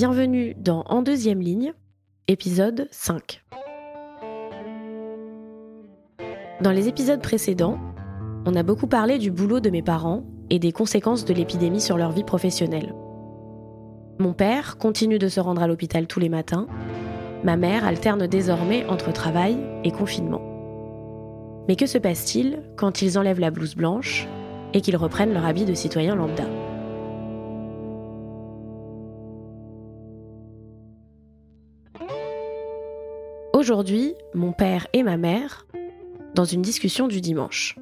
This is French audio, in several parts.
Bienvenue dans En deuxième ligne, épisode 5. Dans les épisodes précédents, on a beaucoup parlé du boulot de mes parents et des conséquences de l'épidémie sur leur vie professionnelle. Mon père continue de se rendre à l'hôpital tous les matins. Ma mère alterne désormais entre travail et confinement. Mais que se passe-t-il quand ils enlèvent la blouse blanche et qu'ils reprennent leur habit de citoyen lambda? Aujourd'hui, mon père et ma mère, dans une discussion du dimanche.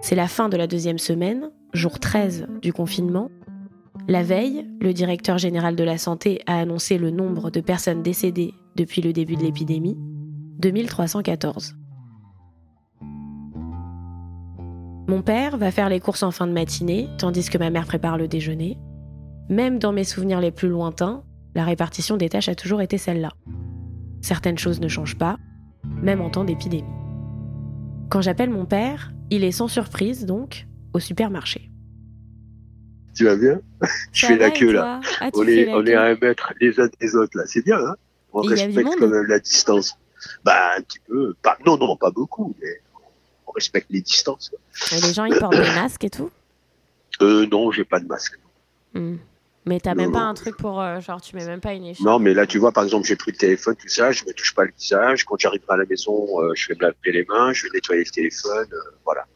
C'est la fin de la deuxième semaine, jour 13 du confinement. La veille, le directeur général de la santé a annoncé le nombre de personnes décédées depuis le début de l'épidémie, 2314. Mon père va faire les courses en fin de matinée, tandis que ma mère prépare le déjeuner. Même dans mes souvenirs les plus lointains, la répartition des tâches a toujours été celle-là. Certaines choses ne changent pas, même en temps d'épidémie. Quand j'appelle mon père, il est sans surprise donc au supermarché. Tu vas bien? Je fais la queue là. Ah, on est, on est à un mètre les uns des autres là. C'est bien, hein? On respecte quand même la distance. Bah un petit peu. Pas, non, non, pas beaucoup, mais on respecte les distances. Et les gens ils portent des masques et tout? Euh, Non, j'ai pas de masque. Hmm. Mais t'as même pas un truc pour euh, genre tu mets même pas une échelle. Non, mais là tu vois par exemple j'ai pris le téléphone tout ça, je me touche pas le visage. Quand j'arriverai à la maison, euh, je vais me laver les mains, je vais nettoyer le téléphone, euh, voilà.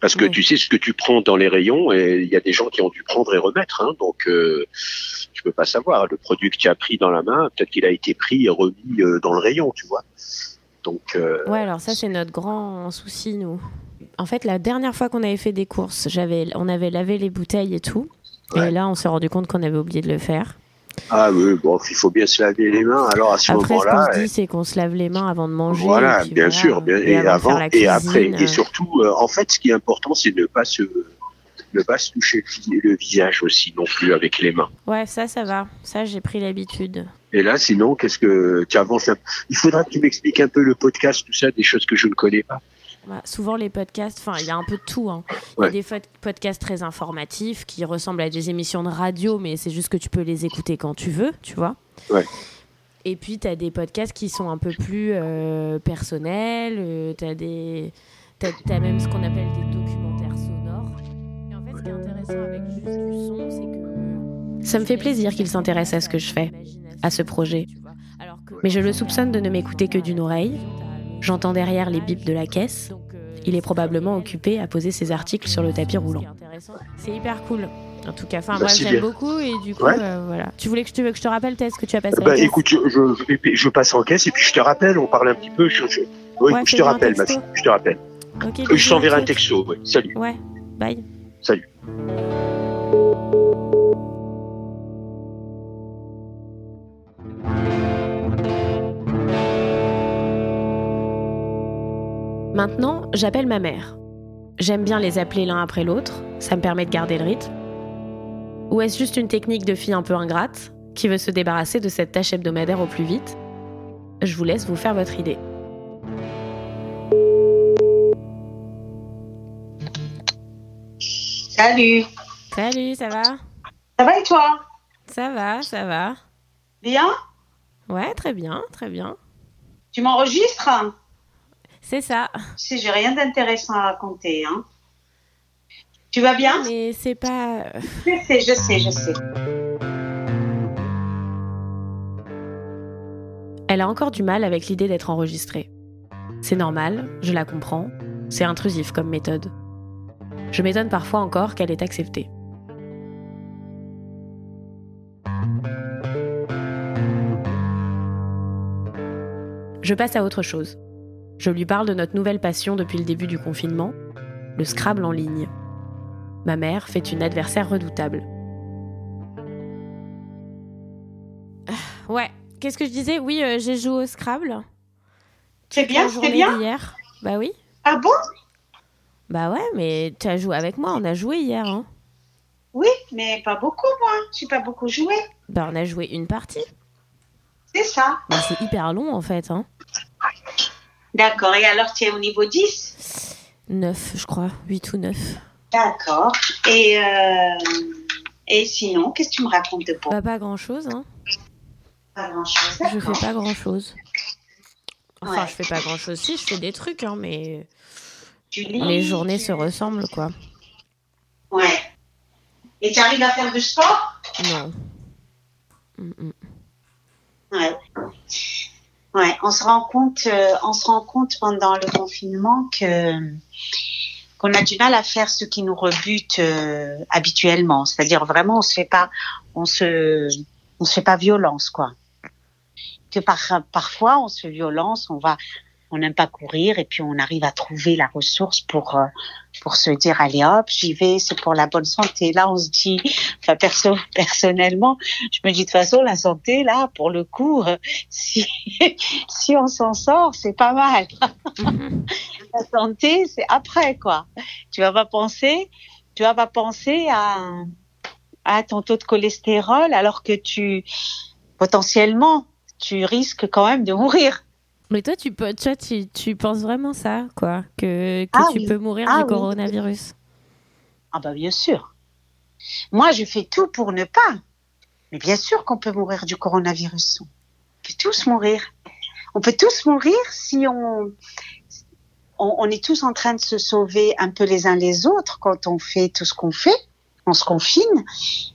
Parce que tu sais ce que tu prends dans les rayons et il y a des gens qui ont dû prendre et remettre, hein, donc je peux pas savoir. Le produit que tu as pris dans la main, peut-être qu'il a été pris et remis dans le rayon, tu vois. Donc. Ouais, alors ça c'est notre grand souci nous. En fait, la dernière fois qu'on avait fait des courses, j'avais, on avait lavé les bouteilles et tout. Et là, on s'est rendu compte qu'on avait oublié de le faire. Ah oui, bon, il faut bien se laver les mains. Alors à ce moment-là, ce qu'on se dit, c'est qu'on se lave les mains avant de manger. Voilà, bien sûr, bien, et, avant, et après, et surtout, euh, en fait, ce qui est important, c'est de ne pas se ne pas se toucher le visage aussi non plus avec les mains. Ouais, ça, ça va. Ça, j'ai pris l'habitude. Et là, sinon, qu'est-ce que tu avances Il faudra que tu m'expliques un peu le podcast, tout ça, des choses que je ne connais pas. Bah, souvent les podcasts, enfin il y a un peu de tout. Hein. Il y a des podcasts très informatifs qui ressemblent à des émissions de radio, mais c'est juste que tu peux les écouter quand tu veux, tu vois. Et puis tu as des podcasts qui sont un peu plus euh, personnels, euh, tu as, des... as, même ce qu'on appelle des documentaires sonores. Et en fait ce qui est intéressant avec juste du son, c'est que... Ça me fait plaisir qu'il s'intéresse à ce que je fais, à ce projet. Mais je le soupçonne de ne m'écouter que d'une oreille J'entends derrière les bips de la caisse. Il est probablement occupé à poser ses articles sur le tapis roulant. C'est hyper cool. En tout cas, enfin, moi j'aime beaucoup et du coup, euh, voilà. Tu voulais que je te, que je te rappelle, ce que tu as passé bah, Écoute, je, je, je, passe en caisse et puis je te rappelle, on parle un petit peu. Je, je te rappelle, ma fille, je te rappelle. je t'enverrai un texto, Salut. Ouais, bye. Salut. Maintenant, j'appelle ma mère. J'aime bien les appeler l'un après l'autre, ça me permet de garder le rythme. Ou est-ce juste une technique de fille un peu ingrate qui veut se débarrasser de cette tâche hebdomadaire au plus vite? Je vous laisse vous faire votre idée. Salut. Salut, ça va? Ça va et toi? Ça va, ça va. Bien? Ouais, très bien, très bien. Tu m'enregistres? C'est ça. Si j'ai rien d'intéressant à raconter, hein. Tu vas bien? Mais c'est pas. Je sais, je sais, je sais. Elle a encore du mal avec l'idée d'être enregistrée. C'est normal, je la comprends. C'est intrusif comme méthode. Je m'étonne parfois encore qu'elle ait accepté. Je passe à autre chose. Je lui parle de notre nouvelle passion depuis le début du confinement, le Scrabble en ligne. Ma mère fait une adversaire redoutable. Ah, ouais, qu'est-ce que je disais? Oui, euh, j'ai joué au Scrabble. C'est bien, c'est bien. Hier. Bah oui. Ah bon? Bah ouais, mais tu as joué avec moi, on a joué hier. Hein. Oui, mais pas beaucoup, moi. J'ai pas beaucoup joué. Bah on a joué une partie. C'est ça. Bah, c'est hyper long en fait. Hein. D'accord. Et alors, tu es au niveau 10 9, je crois. 8 ou 9. D'accord. Et, euh, Et sinon, qu'est-ce que tu me racontes de beau? Bah, Pas grand-chose. Hein. Pas grand-chose. Je fais pas grand-chose. Enfin, je fais pas grand-chose. Si, je fais des trucs, hein, mais les journées se ressemblent, quoi. Ouais. Et tu arrives à faire du sport? Non. Ouais. Ouais, on se rend compte, euh, on se rend compte pendant le confinement que qu'on a du mal à faire ce qui nous rebute euh, habituellement. C'est-à-dire vraiment, on se fait pas, on se, on se fait pas violence, quoi. Que par, parfois, on se fait violence, on va, on n'aime pas courir et puis on arrive à trouver la ressource pour euh, pour se dire allez hop j'y vais c'est pour la bonne santé. Là on se dit perso personnellement je me dis de toute façon la santé là pour le coup euh, si si on s'en sort c'est pas mal. La santé c'est après quoi. Tu vas pas penser tu vas pas penser à à ton taux de cholestérol alors que tu potentiellement tu risques quand même de mourir mais toi, tu, peux, tu, tu, penses vraiment ça, quoi Que, que ah tu peux mourir ah du coronavirus? Ah, bah bien sûr. Moi, je fais tout pour ne pas. Mais bien sûr qu'on peut mourir du coronavirus. On peut tous mourir. On peut tous mourir si on, on, on est tous en train de se sauver un peu les uns les autres quand on fait tout ce qu'on fait. On se confine,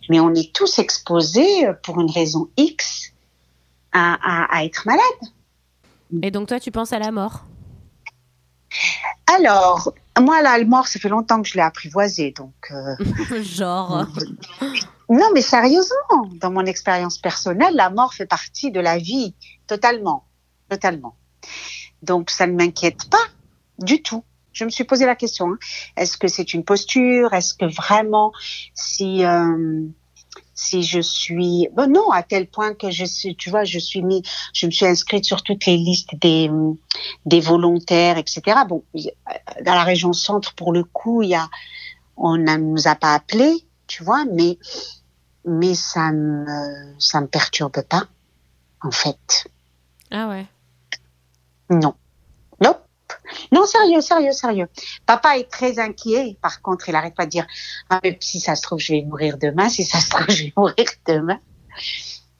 mais on est tous exposés pour une raison X à, à, à être malade. Et donc toi, tu penses à la mort? Alors, moi, la mort, ça fait longtemps que je l'ai apprivoisée, donc. Euh, Genre. non, mais sérieusement, dans mon expérience personnelle, la mort fait partie de la vie, totalement, totalement. Donc, ça ne m'inquiète pas du tout. Je me suis posé la question. Hein. Est-ce que c'est une posture? Est-ce que vraiment, si euh, si je suis bon non à tel point que je suis tu vois je suis mis je me suis inscrite sur toutes les listes des des volontaires etc bon dans la région centre pour le coup il y a on ne nous a pas appelé tu vois mais mais ça me ça me perturbe pas en fait. Ah ouais. Non non, sérieux, sérieux, sérieux. Papa est très inquiet. Par contre, il arrête pas de dire ah, mais si ça se trouve, je vais mourir demain. Si ça se trouve, je vais mourir demain.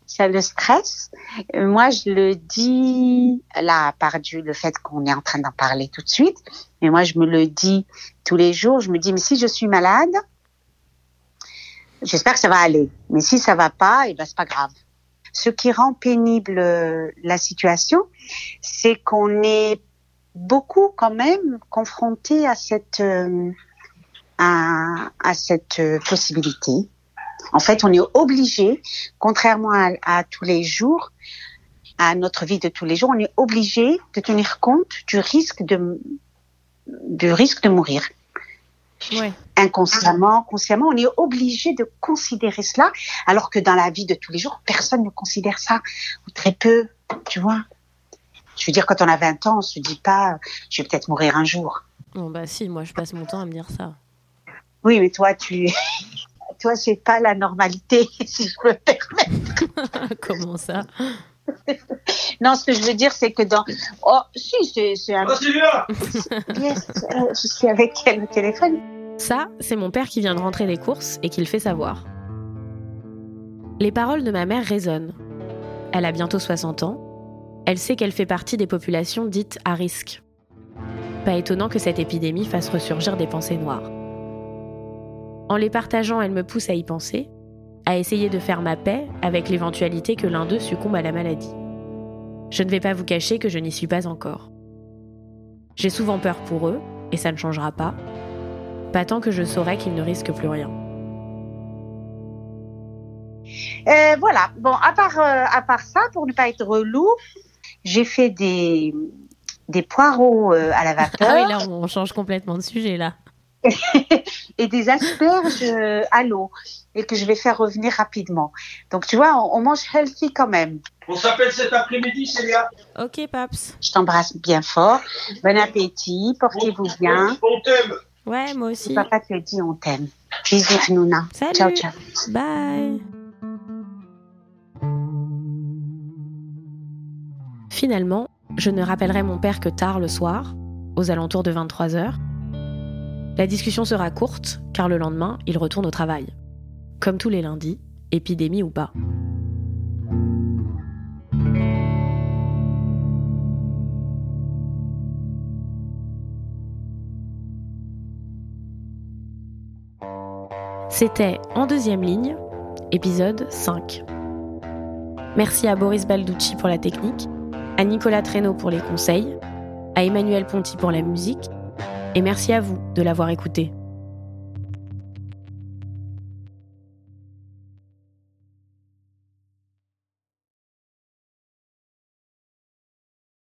Ça le stresse. Moi, je le dis là, part du le fait qu'on est en train d'en parler tout de suite. Mais moi, je me le dis tous les jours. Je me dis mais si je suis malade, j'espère que ça va aller. Mais si ça va pas, eh ben c'est pas grave. Ce qui rend pénible euh, la situation, c'est qu'on est beaucoup quand même confrontés à cette euh, à, à, cette euh, possibilité. En fait, on est obligé, contrairement à, à, tous les jours, à notre vie de tous les jours, on est obligé de tenir compte du risque de du risque de mourir. Ouais. Inconsciemment, consciemment, on est obligé de considérer cela, alors que dans la vie de tous les jours, personne ne considère ça, ou très peu, tu vois. Je veux dire, quand on a 20 ans, on se dit pas, je vais peut-être mourir un jour. Bon, bah si, moi je passe mon temps à me dire ça. Oui, mais toi, tu. toi, c'est pas la normalité, si je peux me permettre. Comment ça? Non, ce que je veux dire, c'est que dans. Oh, si, c'est un. Oh, yes, euh, je suis avec elle au téléphone. Ça, c'est mon père qui vient de rentrer des courses et qui le fait savoir. Les paroles de ma mère résonnent. Elle a bientôt 60 ans elle sait qu'elle fait partie des populations dites à risque. Pas étonnant que cette épidémie fasse ressurgir des pensées noires. En les partageant, elle me pousse à y penser, à essayer de faire ma paix avec l'éventualité que l'un d'eux succombe à la maladie. Je ne vais pas vous cacher que je n'y suis pas encore. J'ai souvent peur pour eux, et ça ne changera pas, pas tant que je saurai qu'ils ne risquent plus rien. Euh, voilà. Bon, à part, euh, à part ça, pour ne pas être relou, j'ai fait des, des poireaux euh, à la vapeur. Ah oui, là, on change complètement de sujet, là. et des asperges euh, à l'eau et que je vais faire revenir rapidement. Donc, tu vois, on, mange healthy quand même. On s'appelle cet après-midi, Célia. Ok, Paps. Je t'embrasse bien fort. Bon appétit, portez-vous bien. On t'aime. Ouais, moi aussi. Papa te dit on t'aime. Bisous, Nouna. Salut. Ciao, ciao. Bye. Finalement, je ne rappellerai mon père que tard le soir, aux alentours de 23 heures. La discussion sera courte, car le lendemain, il retourne au travail. Comme tous les lundis, épidémie ou pas. C'était En deuxième ligne, épisode 5. Merci à Boris Balducci pour la technique, à Nicolas Traîneau pour les conseils, à Emmanuel Ponty pour la musique, et merci à vous de l'avoir écouté.